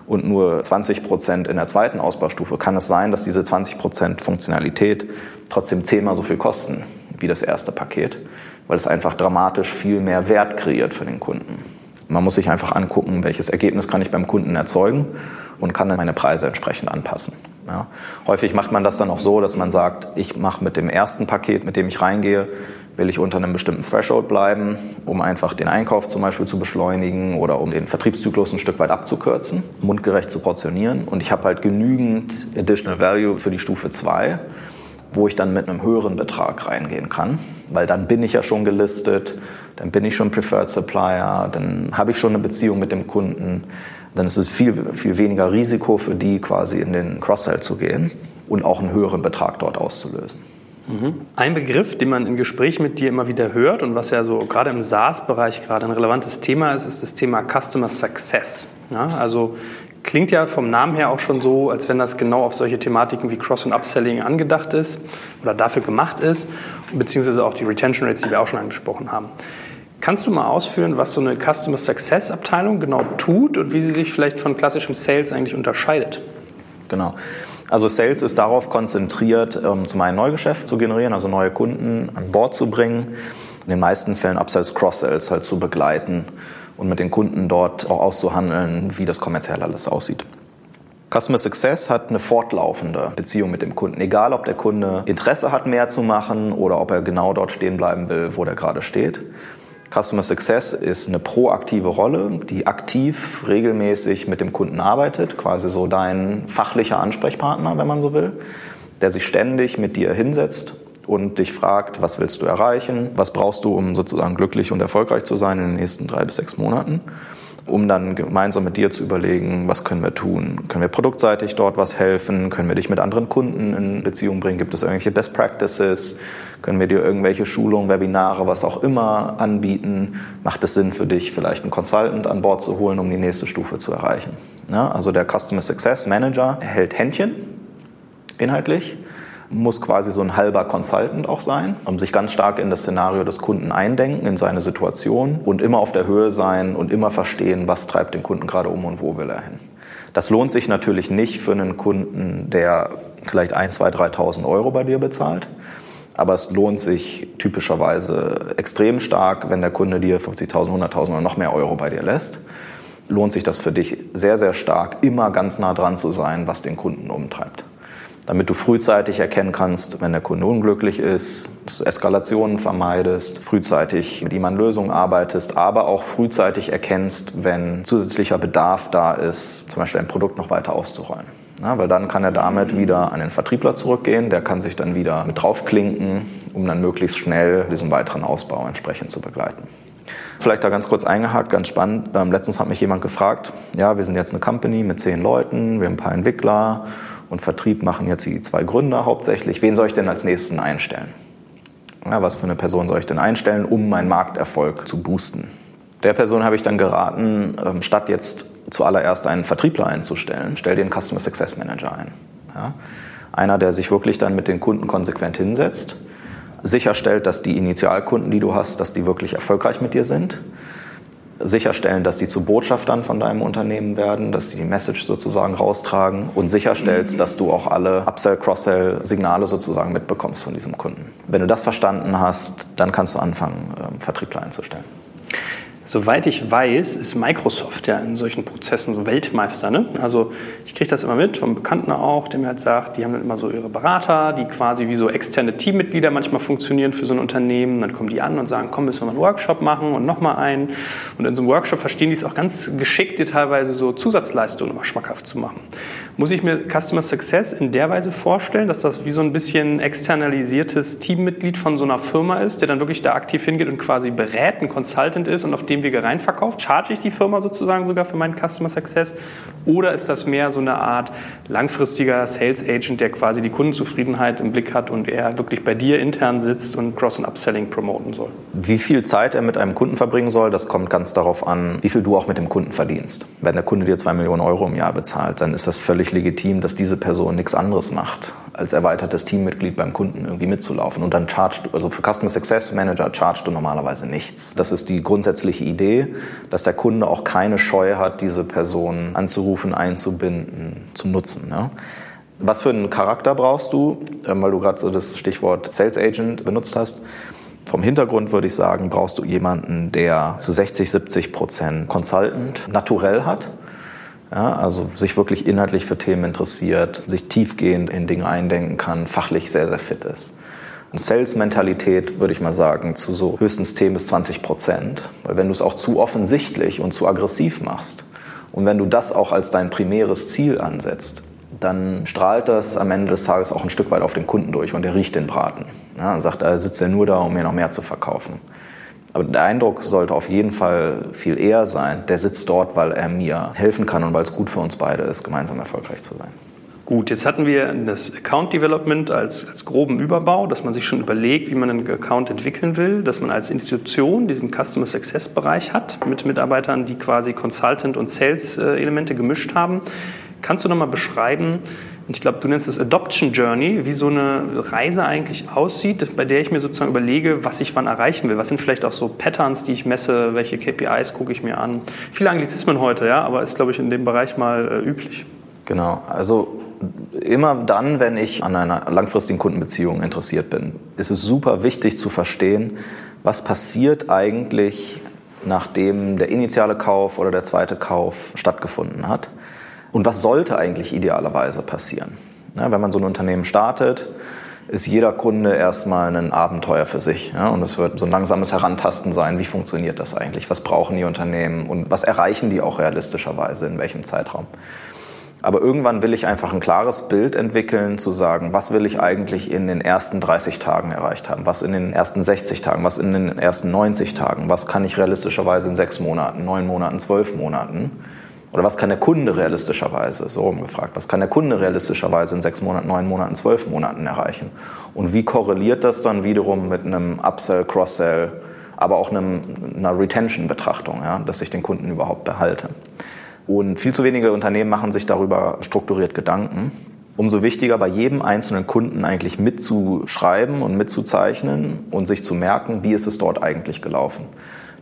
und nur 20 Prozent in der zweiten Ausbaustufe, kann es sein, dass diese 20 Prozent Funktionalität trotzdem zehnmal so viel kosten wie das erste Paket, weil es einfach dramatisch viel mehr Wert kreiert für den Kunden. Man muss sich einfach angucken, welches Ergebnis kann ich beim Kunden erzeugen und kann dann meine Preise entsprechend anpassen. Ja. Häufig macht man das dann auch so, dass man sagt, ich mache mit dem ersten Paket, mit dem ich reingehe, will ich unter einem bestimmten Threshold bleiben, um einfach den Einkauf zum Beispiel zu beschleunigen oder um den Vertriebszyklus ein Stück weit abzukürzen, mundgerecht zu portionieren. Und ich habe halt genügend Additional Value für die Stufe 2, wo ich dann mit einem höheren Betrag reingehen kann, weil dann bin ich ja schon gelistet, dann bin ich schon Preferred Supplier, dann habe ich schon eine Beziehung mit dem Kunden dann ist es viel, viel weniger Risiko für die, quasi in den Cross-Sell zu gehen und auch einen höheren Betrag dort auszulösen. Mhm. Ein Begriff, den man im Gespräch mit dir immer wieder hört und was ja so gerade im SaaS-Bereich gerade ein relevantes Thema ist, ist das Thema Customer Success. Ja, also klingt ja vom Namen her auch schon so, als wenn das genau auf solche Thematiken wie Cross- und Upselling angedacht ist oder dafür gemacht ist, beziehungsweise auch die Retention Rates, die wir auch schon angesprochen haben. Kannst du mal ausführen, was so eine Customer Success Abteilung genau tut und wie sie sich vielleicht von klassischem Sales eigentlich unterscheidet? Genau. Also Sales ist darauf konzentriert, um zum einen Neugeschäft zu generieren, also neue Kunden an Bord zu bringen, in den meisten Fällen Upsells, Cross-Sales halt zu begleiten und mit den Kunden dort auch auszuhandeln, wie das kommerziell alles aussieht. Customer Success hat eine fortlaufende Beziehung mit dem Kunden. Egal, ob der Kunde Interesse hat, mehr zu machen oder ob er genau dort stehen bleiben will, wo der gerade steht. Customer Success ist eine proaktive Rolle, die aktiv regelmäßig mit dem Kunden arbeitet, quasi so dein fachlicher Ansprechpartner, wenn man so will, der sich ständig mit dir hinsetzt und dich fragt, was willst du erreichen, was brauchst du, um sozusagen glücklich und erfolgreich zu sein in den nächsten drei bis sechs Monaten um dann gemeinsam mit dir zu überlegen, was können wir tun? Können wir produktseitig dort was helfen? Können wir dich mit anderen Kunden in Beziehung bringen? Gibt es irgendwelche Best Practices? Können wir dir irgendwelche Schulungen, Webinare, was auch immer anbieten? Macht es Sinn für dich, vielleicht einen Consultant an Bord zu holen, um die nächste Stufe zu erreichen? Ja, also der Customer Success Manager hält Händchen inhaltlich muss quasi so ein halber Consultant auch sein, um sich ganz stark in das Szenario des Kunden eindenken, in seine Situation und immer auf der Höhe sein und immer verstehen, was treibt den Kunden gerade um und wo will er hin. Das lohnt sich natürlich nicht für einen Kunden, der vielleicht 1, 2, 3.000 Euro bei dir bezahlt. Aber es lohnt sich typischerweise extrem stark, wenn der Kunde dir 50.000, 100.000 oder noch mehr Euro bei dir lässt. Lohnt sich das für dich sehr, sehr stark, immer ganz nah dran zu sein, was den Kunden umtreibt damit du frühzeitig erkennen kannst, wenn der Kunde unglücklich ist, dass du Eskalationen vermeidest, frühzeitig mit ihm an Lösungen arbeitest, aber auch frühzeitig erkennst, wenn zusätzlicher Bedarf da ist, zum Beispiel ein Produkt noch weiter auszurollen. Ja, weil dann kann er damit wieder an den Vertriebler zurückgehen, der kann sich dann wieder mit draufklinken, um dann möglichst schnell diesen weiteren Ausbau entsprechend zu begleiten. Vielleicht da ganz kurz eingehakt, ganz spannend. Ähm, letztens hat mich jemand gefragt, ja, wir sind jetzt eine Company mit zehn Leuten, wir haben ein paar Entwickler und Vertrieb machen jetzt die zwei Gründer hauptsächlich. Wen soll ich denn als nächsten einstellen? Ja, was für eine Person soll ich denn einstellen, um meinen Markterfolg zu boosten? Der Person habe ich dann geraten, ähm, statt jetzt zuallererst einen Vertriebler einzustellen, stell einen Customer Success Manager ein. Ja? Einer, der sich wirklich dann mit den Kunden konsequent hinsetzt, sicherstellt, dass die Initialkunden, die du hast, dass die wirklich erfolgreich mit dir sind sicherstellen, dass die zu Botschaftern von deinem Unternehmen werden, dass sie die Message sozusagen raustragen und sicherstellst, dass du auch alle Upsell, Cross-Sell Signale sozusagen mitbekommst von diesem Kunden. Wenn du das verstanden hast, dann kannst du anfangen, ähm, Vertriebler einzustellen. Soweit ich weiß, ist Microsoft ja in solchen Prozessen so Weltmeister. Ne? Also ich kriege das immer mit vom Bekannten auch, der mir halt sagt, die haben dann immer so ihre Berater, die quasi wie so externe Teammitglieder manchmal funktionieren für so ein Unternehmen. Dann kommen die an und sagen, komm, müssen wir mal einen Workshop machen und nochmal einen. Und in so einem Workshop verstehen die es auch ganz geschickt, dir teilweise so Zusatzleistungen immer schmackhaft zu machen. Muss ich mir Customer Success in der Weise vorstellen, dass das wie so ein bisschen externalisiertes Teammitglied von so einer Firma ist, der dann wirklich da aktiv hingeht und quasi berät, ein Consultant ist und auf dem Wege reinverkauft? Charge ich die Firma sozusagen sogar für meinen Customer Success? Oder ist das mehr so eine Art langfristiger Sales Agent, der quasi die Kundenzufriedenheit im Blick hat und er wirklich bei dir intern sitzt und Cross- und Upselling promoten soll? Wie viel Zeit er mit einem Kunden verbringen soll, das kommt ganz darauf an, wie viel du auch mit dem Kunden verdienst. Wenn der Kunde dir zwei Millionen Euro im Jahr bezahlt, dann ist das völlig legitim, dass diese Person nichts anderes macht, als erweitertes Teammitglied beim Kunden irgendwie mitzulaufen. Und dann charged also für Customer Success Manager charged du normalerweise nichts. Das ist die grundsätzliche Idee, dass der Kunde auch keine Scheu hat, diese Person anzurufen, einzubinden, zu nutzen. Ja? Was für einen Charakter brauchst du, ähm, weil du gerade so das Stichwort Sales Agent benutzt hast? Vom Hintergrund würde ich sagen, brauchst du jemanden, der zu 60, 70 Prozent Consultant naturell hat ja, also sich wirklich inhaltlich für Themen interessiert, sich tiefgehend in Dinge eindenken kann, fachlich sehr, sehr fit ist. Sales-Mentalität, würde ich mal sagen, zu so höchstens 10 bis 20 Prozent. Weil wenn du es auch zu offensichtlich und zu aggressiv machst und wenn du das auch als dein primäres Ziel ansetzt, dann strahlt das am Ende des Tages auch ein Stück weit auf den Kunden durch und er riecht den Braten. Ja, sagt, er sitzt ja nur da, um mir noch mehr zu verkaufen. Aber der Eindruck sollte auf jeden Fall viel eher sein, der sitzt dort, weil er mir helfen kann und weil es gut für uns beide ist, gemeinsam erfolgreich zu sein. Gut, jetzt hatten wir das Account Development als, als groben Überbau, dass man sich schon überlegt, wie man einen Account entwickeln will, dass man als Institution diesen Customer Success Bereich hat mit Mitarbeitern, die quasi Consultant und Sales äh, Elemente gemischt haben. Kannst du nochmal beschreiben, ich glaube, du nennst es Adoption Journey, wie so eine Reise eigentlich aussieht, bei der ich mir sozusagen überlege, was ich wann erreichen will. Was sind vielleicht auch so Patterns, die ich messe, welche KPIs gucke ich mir an. Viele Anglizismen heute, ja, aber ist, glaube ich, in dem Bereich mal äh, üblich. Genau, also immer dann, wenn ich an einer langfristigen Kundenbeziehung interessiert bin, ist es super wichtig zu verstehen, was passiert eigentlich, nachdem der initiale Kauf oder der zweite Kauf stattgefunden hat. Und was sollte eigentlich idealerweise passieren? Ja, wenn man so ein Unternehmen startet, ist jeder Kunde erstmal ein Abenteuer für sich. Ja? Und es wird so ein langsames Herantasten sein, wie funktioniert das eigentlich, was brauchen die Unternehmen und was erreichen die auch realistischerweise, in welchem Zeitraum. Aber irgendwann will ich einfach ein klares Bild entwickeln, zu sagen, was will ich eigentlich in den ersten 30 Tagen erreicht haben, was in den ersten 60 Tagen, was in den ersten 90 Tagen, was kann ich realistischerweise in sechs Monaten, neun Monaten, zwölf Monaten. Oder was kann der Kunde realistischerweise, so umgefragt, was kann der Kunde realistischerweise in sechs Monaten, neun Monaten, zwölf Monaten erreichen? Und wie korreliert das dann wiederum mit einem Upsell, Cross-Sell, aber auch einem, einer Retention-Betrachtung, ja, dass ich den Kunden überhaupt behalte. Und viel zu wenige Unternehmen machen sich darüber strukturiert Gedanken. Umso wichtiger bei jedem einzelnen Kunden eigentlich mitzuschreiben und mitzuzeichnen und sich zu merken, wie ist es dort eigentlich gelaufen.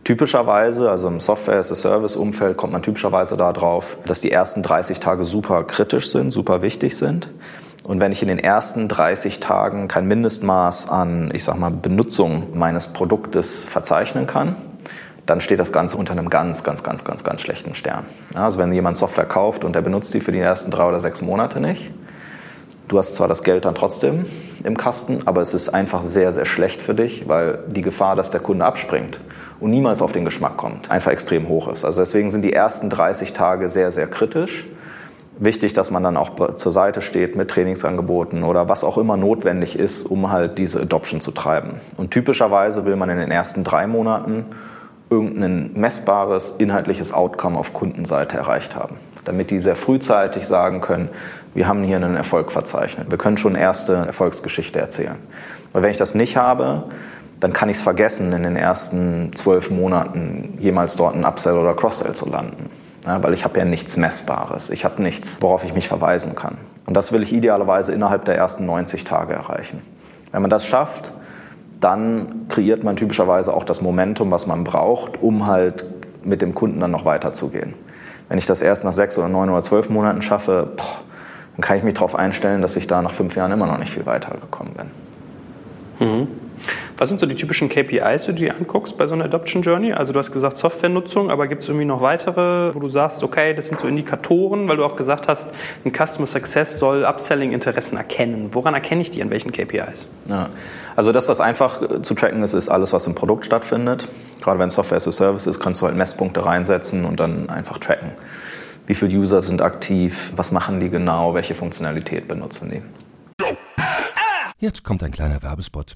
Typischerweise, also im Software-as-a-Service-Umfeld kommt man typischerweise darauf, dass die ersten 30 Tage super kritisch sind, super wichtig sind. Und wenn ich in den ersten 30 Tagen kein Mindestmaß an, ich sag mal, Benutzung meines Produktes verzeichnen kann, dann steht das Ganze unter einem ganz, ganz, ganz, ganz, ganz schlechten Stern. Also wenn jemand Software kauft und der benutzt die für die ersten drei oder sechs Monate nicht, du hast zwar das Geld dann trotzdem im Kasten, aber es ist einfach sehr, sehr schlecht für dich, weil die Gefahr, dass der Kunde abspringt und niemals auf den Geschmack kommt, einfach extrem hoch ist. Also deswegen sind die ersten 30 Tage sehr, sehr kritisch wichtig, dass man dann auch zur Seite steht mit Trainingsangeboten oder was auch immer notwendig ist, um halt diese Adoption zu treiben. Und typischerweise will man in den ersten drei Monaten irgendein messbares inhaltliches Outcome auf Kundenseite erreicht haben, damit die sehr frühzeitig sagen können, wir haben hier einen Erfolg verzeichnet. Wir können schon erste Erfolgsgeschichte erzählen. Weil wenn ich das nicht habe, dann kann ich es vergessen, in den ersten zwölf Monaten jemals dort ein Upsell oder Cross-Sell zu landen. Ja, weil ich habe ja nichts Messbares. Ich habe nichts, worauf ich mich verweisen kann. Und das will ich idealerweise innerhalb der ersten 90 Tage erreichen. Wenn man das schafft, dann kreiert man typischerweise auch das Momentum, was man braucht, um halt mit dem Kunden dann noch weiterzugehen. Wenn ich das erst nach sechs oder neun oder zwölf Monaten schaffe, boah, dann kann ich mich darauf einstellen, dass ich da nach fünf Jahren immer noch nicht viel weitergekommen bin. Mhm. Was sind so die typischen KPIs, die du dir anguckst bei so einer Adoption Journey? Also du hast gesagt Softwarenutzung, aber gibt es irgendwie noch weitere, wo du sagst, okay, das sind so Indikatoren, weil du auch gesagt hast, ein Customer Success soll Upselling-Interessen erkennen. Woran erkenne ich die, an welchen KPIs? Ja. Also das, was einfach äh, zu tracken ist, ist alles, was im Produkt stattfindet. Gerade wenn Software as a Service ist, kannst du halt Messpunkte reinsetzen und dann einfach tracken. Wie viele User sind aktiv? Was machen die genau? Welche Funktionalität benutzen die? Jetzt kommt ein kleiner Werbespot.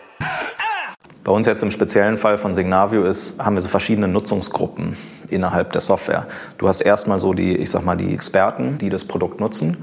Bei uns jetzt im speziellen Fall von Signavio ist, haben wir so verschiedene Nutzungsgruppen innerhalb der Software. Du hast erstmal so die, ich sag mal, die Experten, die das Produkt nutzen.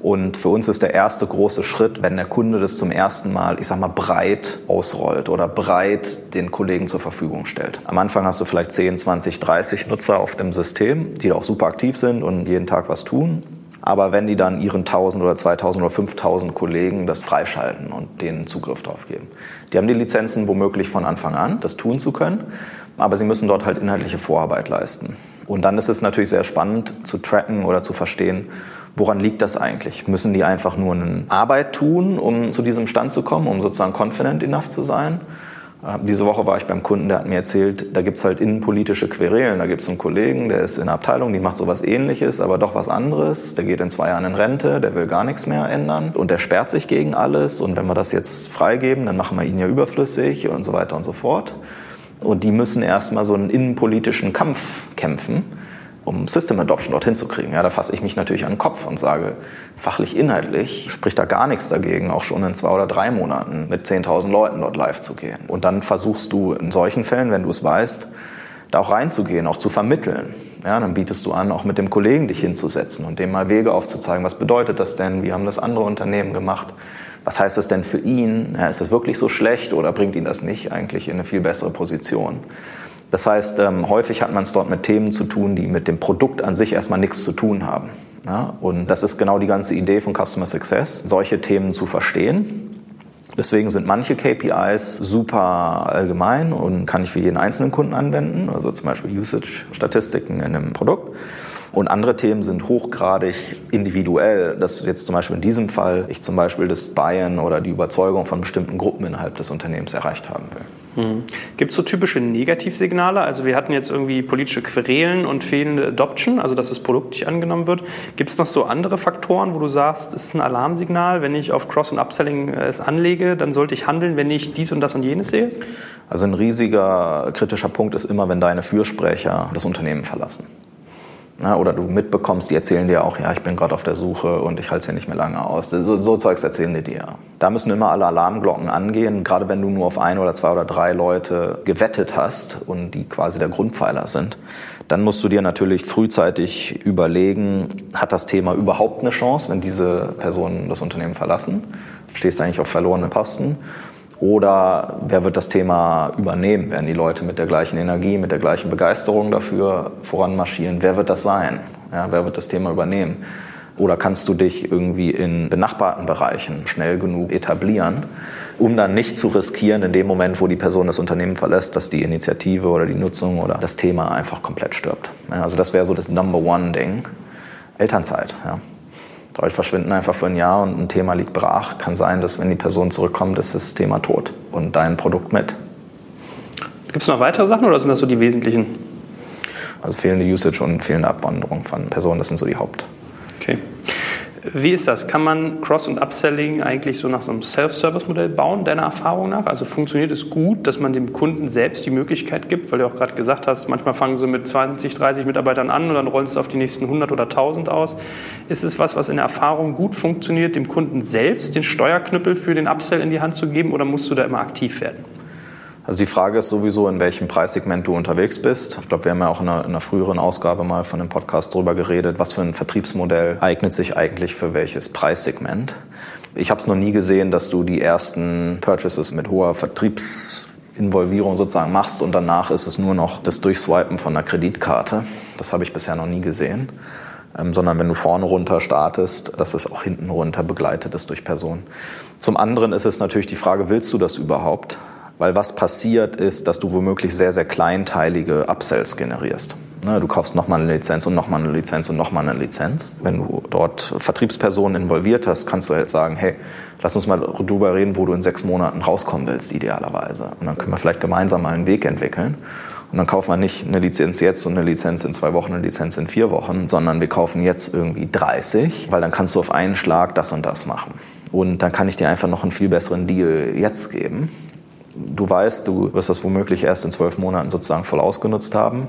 Und für uns ist der erste große Schritt, wenn der Kunde das zum ersten Mal, ich sag mal, breit ausrollt oder breit den Kollegen zur Verfügung stellt. Am Anfang hast du vielleicht 10, 20, 30 Nutzer auf dem System, die da auch super aktiv sind und jeden Tag was tun. Aber wenn die dann ihren 1000 oder 2000 oder 5000 Kollegen das freischalten und denen Zugriff drauf geben. Die haben die Lizenzen womöglich von Anfang an, das tun zu können, aber sie müssen dort halt inhaltliche Vorarbeit leisten. Und dann ist es natürlich sehr spannend zu tracken oder zu verstehen, woran liegt das eigentlich? Müssen die einfach nur eine Arbeit tun, um zu diesem Stand zu kommen, um sozusagen confident enough zu sein? Äh, diese Woche war ich beim Kunden, der hat mir erzählt, da gibt es halt innenpolitische Querelen. Da gibt es einen Kollegen, der ist in einer Abteilung, die macht sowas ähnliches, aber doch was anderes. Der geht in zwei Jahren in Rente, der will gar nichts mehr ändern und der sperrt sich gegen alles. Und wenn wir das jetzt freigeben, dann machen wir ihn ja überflüssig und so weiter und so fort. Und die müssen erstmal so einen innenpolitischen Kampf kämpfen um System Adoption dorthin zu kriegen. Ja, da fasse ich mich natürlich an den Kopf und sage, fachlich, inhaltlich spricht da gar nichts dagegen, auch schon in zwei oder drei Monaten mit 10.000 Leuten dort live zu gehen. Und dann versuchst du in solchen Fällen, wenn du es weißt, da auch reinzugehen, auch zu vermitteln. Ja, dann bietest du an, auch mit dem Kollegen dich hinzusetzen und dem mal Wege aufzuzeigen. Was bedeutet das denn? Wie haben das andere Unternehmen gemacht? Was heißt das denn für ihn? Ja, ist das wirklich so schlecht oder bringt ihn das nicht eigentlich in eine viel bessere Position? Das heißt, ähm, häufig hat man es dort mit Themen zu tun, die mit dem Produkt an sich erstmal nichts zu tun haben. Ja, und das ist genau die ganze Idee von Customer Success, solche Themen zu verstehen Deswegen sind manche KPIs super allgemein und kann ich für jeden einzelnen Kunden anwenden, also zum Beispiel Usage-Statistiken in einem Produkt. Und andere Themen sind hochgradig individuell, dass jetzt zum Beispiel in diesem Fall ich zum Beispiel das Buy-in oder die Überzeugung von bestimmten Gruppen innerhalb des Unternehmens erreicht haben will. Mhm. Gibt es so typische Negativsignale? Also wir hatten jetzt irgendwie politische Querelen und fehlende Adoption, also dass das Produkt nicht angenommen wird. Gibt es noch so andere Faktoren, wo du sagst, es ist ein Alarmsignal, wenn ich auf Cross- und Upselling äh, es anlege, dann sollte ich handeln, wenn ich dies und das und jenes sehe? Also ein riesiger kritischer Punkt ist immer, wenn deine Fürsprecher das Unternehmen verlassen. Na, oder du mitbekommst, die erzählen dir auch, ja, ich bin gerade auf der Suche und ich halte es ja nicht mehr lange aus. So, so Zeugs erzählen die dir. Da müssen immer alle Alarmglocken angehen, gerade wenn du nur auf ein oder zwei oder drei Leute gewettet hast und die quasi der Grundpfeiler sind. Dann musst du dir natürlich frühzeitig überlegen, hat das Thema überhaupt eine Chance, wenn diese Personen das Unternehmen verlassen? Stehst du eigentlich auf verlorene Posten? Oder wer wird das Thema übernehmen? Werden die Leute mit der gleichen Energie, mit der gleichen Begeisterung dafür voranmarschieren? Wer wird das sein? Ja, wer wird das Thema übernehmen? Oder kannst du dich irgendwie in benachbarten Bereichen schnell genug etablieren, um dann nicht zu riskieren, in dem Moment, wo die Person das Unternehmen verlässt, dass die Initiative oder die Nutzung oder das Thema einfach komplett stirbt? Ja, also das wäre so das Number One-Ding. Elternzeit. Ja. Leute verschwinden einfach für ein Jahr und ein Thema liegt brach. Kann sein, dass wenn die Person zurückkommt, ist das Thema tot und dein Produkt mit. Gibt es noch weitere Sachen oder sind das so die wesentlichen? Also fehlende Usage und fehlende Abwanderung von Personen, das sind so die Haupt. Wie ist das? Kann man Cross- und Upselling eigentlich so nach so einem Self-Service-Modell bauen, deiner Erfahrung nach? Also funktioniert es gut, dass man dem Kunden selbst die Möglichkeit gibt, weil du auch gerade gesagt hast, manchmal fangen sie mit 20, 30 Mitarbeitern an und dann rollen sie es auf die nächsten 100 oder 1000 aus. Ist es was, was in der Erfahrung gut funktioniert, dem Kunden selbst den Steuerknüppel für den Upsell in die Hand zu geben oder musst du da immer aktiv werden? Also die Frage ist sowieso, in welchem Preissegment du unterwegs bist. Ich glaube, wir haben ja auch in einer, in einer, früheren Ausgabe mal von dem Podcast darüber geredet, was für ein Vertriebsmodell eignet sich eigentlich für welches Preissegment. Ich habe es noch nie gesehen, dass du die ersten Purchases mit hoher Vertriebsinvolvierung sozusagen machst und danach ist es nur noch das Durchswipen von einer Kreditkarte. Das habe ich bisher noch nie gesehen. Ähm, sondern wenn du vorne runter startest, dass es auch hinten runter begleitet ist durch Personen. Zum anderen ist es natürlich die Frage, willst du das überhaupt? Weil was passiert ist, dass du womöglich sehr, sehr kleinteilige Upsells generierst. Ne, du kaufst nochmal eine Lizenz und nochmal eine Lizenz und nochmal eine Lizenz. Wenn du dort Vertriebspersonen involviert hast, kannst du halt sagen, hey, lass uns mal drüber reden, wo du in sechs Monaten rauskommen willst, idealerweise. Und dann können wir vielleicht gemeinsam mal einen Weg entwickeln. Und dann kaufen wir nicht eine Lizenz jetzt und eine Lizenz in zwei Wochen, eine Lizenz in vier Wochen, sondern wir kaufen jetzt irgendwie 30, weil dann kannst du auf einen Schlag das und das machen. Und dann kann ich dir einfach noch einen viel besseren Deal jetzt geben du weißt, du wirst das womöglich erst in zwölf Monaten sozusagen voll ausgenutzt haben.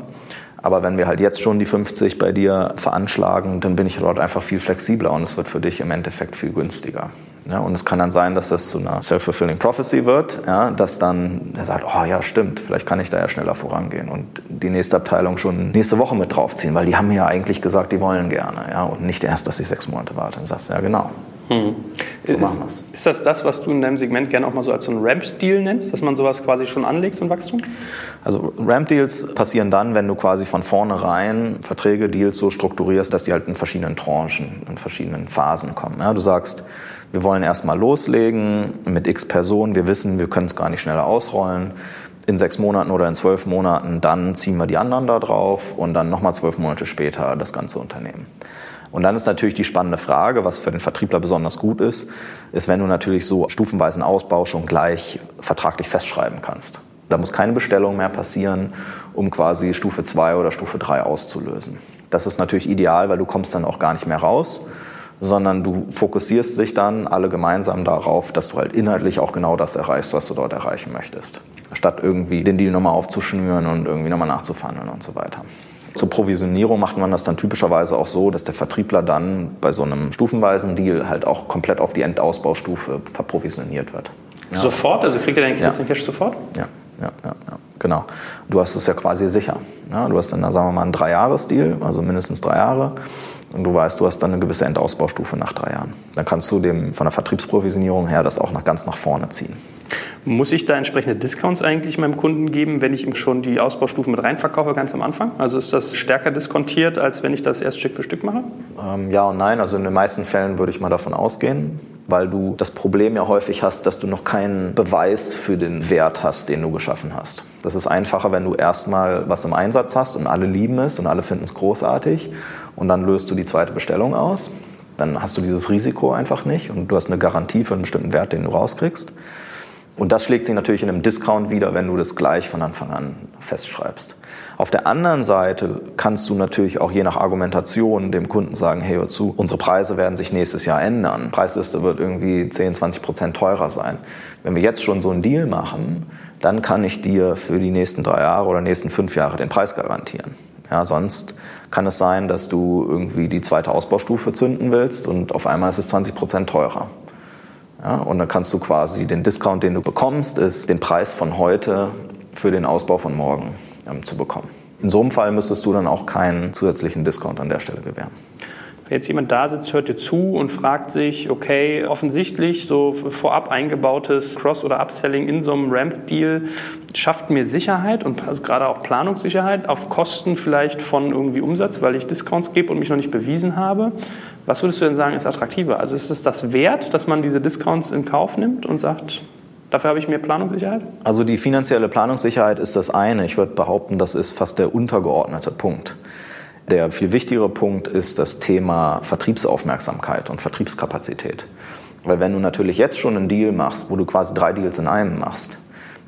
Aber wenn wir halt jetzt schon die 50 bei dir veranschlagen, dann bin ich dort einfach viel flexibler und es wird für dich im Endeffekt viel günstiger. Ja, und es kann dann sein, dass das zu einer self-fulfilling prophecy wird, ja, dass dann er sagt, oh ja, stimmt, vielleicht kann ich da ja schneller vorangehen und die nächste Abteilung schon nächste Woche mit draufziehen, weil die haben mir ja eigentlich gesagt, die wollen gerne, ja, und nicht erst, dass ich sechs Monate warte. Und sagst, ja, genau, hm. So ist, ist, das das, was du in deinem Segment gerne auch mal so als so ein Ramp-Deal nennst, dass man sowas quasi schon anlegt, so ein Wachstum? Also Ramp-Deals passieren dann, wenn du quasi von vornherein Verträge, Deals so strukturierst, dass die halt in verschiedenen Tranchen, in verschiedenen Phasen kommen. Ja, du sagst, wir wollen erstmal loslegen mit x Personen, wir wissen, wir können es gar nicht schneller ausrollen. In sechs Monaten oder in zwölf Monaten, dann ziehen wir die anderen da drauf und dann nochmal zwölf Monate später das ganze Unternehmen. Und dann ist natürlich die spannende Frage, was für den Vertriebler besonders gut ist, ist, wenn du natürlich so stufenweisen Ausbau schon gleich vertraglich festschreiben kannst. Da muss keine Bestellung mehr passieren, um quasi Stufe 2 oder Stufe 3 auszulösen. Das ist natürlich ideal, weil du kommst dann auch gar nicht mehr raus, sondern du fokussierst dich dann alle gemeinsam darauf, dass du halt inhaltlich auch genau das erreichst, was du dort erreichen möchtest. Statt irgendwie den Deal nochmal aufzuschnüren und irgendwie nochmal nachzuverhandeln und so weiter. Zur Provisionierung macht man das dann typischerweise auch so, dass der Vertriebler dann bei so einem stufenweisen Deal halt auch komplett auf die Endausbaustufe verprovisioniert wird. Ja. Sofort? Also kriegt er den ja. Cash sofort? Ja. Ja, ja, ja. Genau. Du hast es ja quasi sicher. Ja, du hast dann, sagen wir mal, einen Drei-Jahres-Deal, also mindestens drei Jahre. Und du weißt, du hast dann eine gewisse Endausbaustufe nach drei Jahren. Dann kannst du dem von der Vertriebsprovisionierung her das auch nach, ganz nach vorne ziehen. Muss ich da entsprechende Discounts eigentlich meinem Kunden geben, wenn ich ihm schon die Ausbaustufen mit reinverkaufe, ganz am Anfang? Also ist das stärker diskontiert, als wenn ich das erst Stück für Stück mache? Ähm, ja und nein. Also in den meisten Fällen würde ich mal davon ausgehen, weil du das Problem ja häufig hast, dass du noch keinen Beweis für den Wert hast, den du geschaffen hast. Das ist einfacher, wenn du erstmal was im Einsatz hast und alle lieben es und alle finden es großartig und dann löst du die zweite Bestellung aus. Dann hast du dieses Risiko einfach nicht und du hast eine Garantie für einen bestimmten Wert, den du rauskriegst. Und das schlägt sich natürlich in einem Discount wieder, wenn du das gleich von Anfang an festschreibst. Auf der anderen Seite kannst du natürlich auch je nach Argumentation dem Kunden sagen, hey, hör zu, unsere Preise werden sich nächstes Jahr ändern. Preisliste wird irgendwie 10, 20 Prozent teurer sein. Wenn wir jetzt schon so einen Deal machen, dann kann ich dir für die nächsten drei Jahre oder nächsten fünf Jahre den Preis garantieren. Ja, sonst kann es sein, dass du irgendwie die zweite Ausbaustufe zünden willst und auf einmal ist es 20 Prozent teurer. Ja, und dann kannst du quasi den Discount, den du bekommst, ist den Preis von heute für den Ausbau von morgen ähm, zu bekommen. In so einem Fall müsstest du dann auch keinen zusätzlichen Discount an der Stelle gewähren. Wenn jetzt jemand da sitzt, hört dir zu und fragt sich, okay, offensichtlich so vorab eingebautes Cross- oder Upselling in so einem Ramp-Deal schafft mir Sicherheit und also gerade auch Planungssicherheit auf Kosten vielleicht von irgendwie Umsatz, weil ich Discounts gebe und mich noch nicht bewiesen habe. Was würdest du denn sagen, ist attraktiver? Also ist es das wert, dass man diese Discounts in Kauf nimmt und sagt, Dafür habe ich mehr Planungssicherheit? Also die finanzielle Planungssicherheit ist das eine. Ich würde behaupten, das ist fast der untergeordnete Punkt. Der viel wichtigere Punkt ist das Thema Vertriebsaufmerksamkeit und Vertriebskapazität. Weil wenn du natürlich jetzt schon einen Deal machst, wo du quasi drei Deals in einem machst,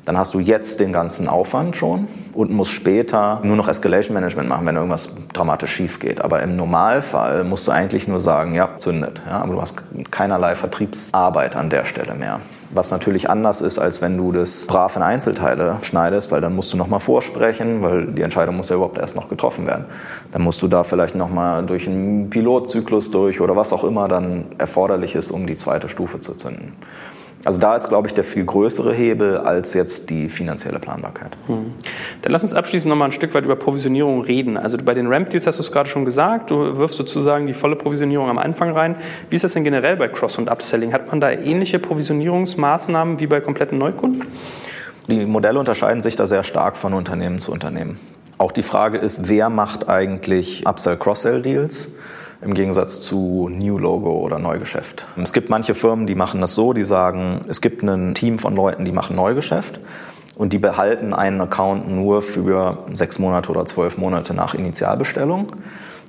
dann hast du jetzt den ganzen Aufwand schon und musst später nur noch Escalation Management machen, wenn irgendwas dramatisch schief geht. Aber im Normalfall musst du eigentlich nur sagen, ja, zündet. Ja, aber du hast keinerlei Vertriebsarbeit an der Stelle mehr. Was natürlich anders ist, als wenn du das brav in Einzelteile schneidest, weil dann musst du nochmal vorsprechen, weil die Entscheidung muss ja überhaupt erst noch getroffen werden. Dann musst du da vielleicht nochmal durch einen Pilotzyklus durch oder was auch immer dann erforderlich ist, um die zweite Stufe zu zünden. Also da ist, glaube ich, der viel größere Hebel als jetzt die finanzielle Planbarkeit. Hm. Dann lass uns abschließend noch mal ein Stück weit über Provisionierung reden. Also bei den Ramp-Deals hast du es gerade schon gesagt, du wirfst sozusagen die volle Provisionierung am Anfang rein. Wie ist das denn generell bei Cross- und Upselling? Hat man da ähnliche Provisionierungsmaßnahmen wie bei kompletten Neukunden? Die Modelle unterscheiden sich da sehr stark von Unternehmen zu Unternehmen. Auch die Frage ist, wer macht eigentlich Upsell-Cross-Sell-Deals? Im Gegensatz zu New Logo oder Neugeschäft. Es gibt manche Firmen, die machen das so, die sagen, es gibt ein Team von Leuten, die machen Neugeschäft und die behalten einen Account nur für sechs Monate oder zwölf Monate nach Initialbestellung.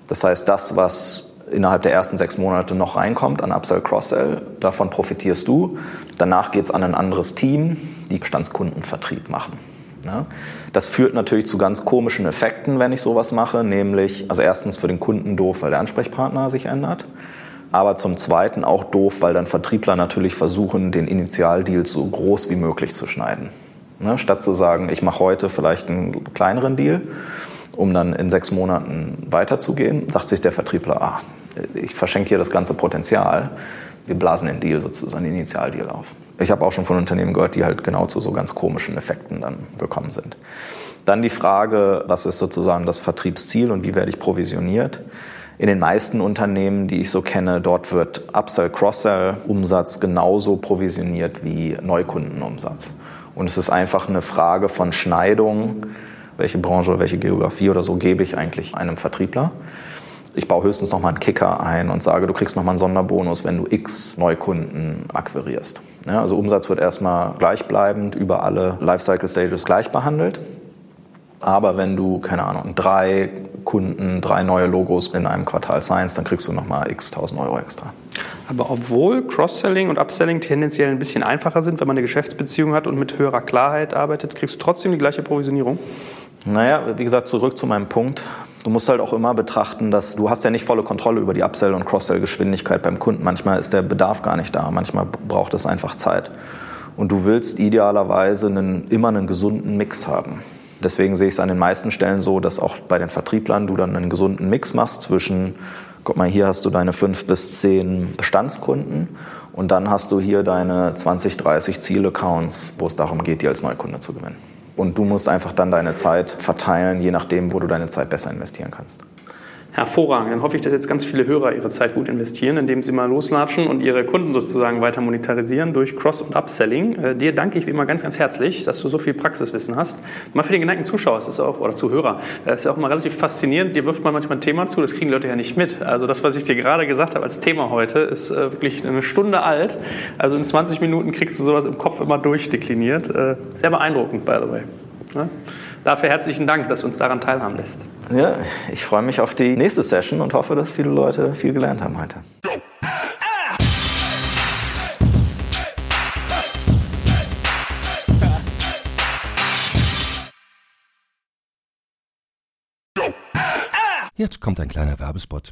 Das heißt, das, was innerhalb der ersten sechs Monate noch reinkommt an Upsell, Cross-Sell, davon profitierst du. Danach geht es an ein anderes Team, die Bestandskundenvertrieb machen. Ja. Das führt natürlich zu ganz komischen Effekten, wenn ich sowas mache, nämlich, also erstens für den Kunden doof, weil der Ansprechpartner sich ändert, aber zum Zweiten auch doof, weil dann Vertriebler natürlich versuchen, den Initialdeal so groß wie möglich zu schneiden. Ne, statt zu sagen, ich mache heute vielleicht einen kleineren Deal, um dann in sechs Monaten weiterzugehen, sagt sich der Vertriebler, ah, ich verschenke hier das ganze Potenzial wir blasen den Deal sozusagen, den Initialdeal auf. Ich habe auch schon von Unternehmen gehört, die halt genau zu so ganz komischen Effekten dann gekommen sind. Dann die Frage, was ist sozusagen das Vertriebsziel und wie werde ich provisioniert? In den meisten Unternehmen, die ich so kenne, dort wird Upsell, Cross-Sell Umsatz genauso provisioniert wie Neukundenumsatz. Und es ist einfach eine Frage von Schneidung, welche Branche oder welche Geografie oder so gebe ich eigentlich einem Vertriebler. Ich baue höchstens noch mal einen Kicker ein und sage, du kriegst noch mal einen Sonderbonus, wenn du x Neukunden akquirierst. Ja, also Umsatz wird erstmal gleichbleibend über alle Lifecycle Stages gleich behandelt. Aber wenn du, keine Ahnung, drei Kunden, drei neue Logos in einem Quartal signst, dann kriegst du nochmal x 1000 Euro extra. Aber obwohl Cross-Selling und Upselling tendenziell ein bisschen einfacher sind, wenn man eine Geschäftsbeziehung hat und mit höherer Klarheit arbeitet, kriegst du trotzdem die gleiche Provisionierung? Naja, wie gesagt, zurück zu meinem Punkt. Du musst halt auch immer betrachten, dass du hast ja nicht volle Kontrolle über die Upsell- und Cross-Sell-Geschwindigkeit beim Kunden. Manchmal ist der Bedarf gar nicht da, manchmal braucht es einfach Zeit. Und du willst idealerweise einen, immer einen gesunden Mix haben. Deswegen sehe ich es an den meisten Stellen so, dass auch bei den Vertrieblern du dann einen gesunden Mix machst zwischen, guck mal, hier hast du deine fünf bis zehn Bestandskunden und dann hast du hier deine 20, 30 Zielaccounts, wo es darum geht, die als Neukunde zu gewinnen. Und du musst einfach dann deine Zeit verteilen, je nachdem, wo du deine Zeit besser investieren kannst. Hervorragend. Dann hoffe ich, dass jetzt ganz viele Hörer ihre Zeit gut investieren, indem sie mal loslatschen und ihre Kunden sozusagen weiter monetarisieren durch Cross- und Upselling. Äh, dir danke ich wie immer ganz, ganz herzlich, dass du so viel Praxiswissen hast. Mal für den geneigten Zuschauer ist es auch, oder Zuhörer, äh, ist ja auch mal relativ faszinierend. Dir wirft man manchmal ein Thema zu, das kriegen Leute ja nicht mit. Also das, was ich dir gerade gesagt habe als Thema heute, ist äh, wirklich eine Stunde alt. Also in 20 Minuten kriegst du sowas im Kopf immer durchdekliniert. Sehr beeindruckend, by the way. Dafür herzlichen Dank, dass du uns daran teilhaben lässt. Ja, ich freue mich auf die nächste Session und hoffe, dass viele Leute viel gelernt haben heute. Jetzt kommt ein kleiner Werbespot.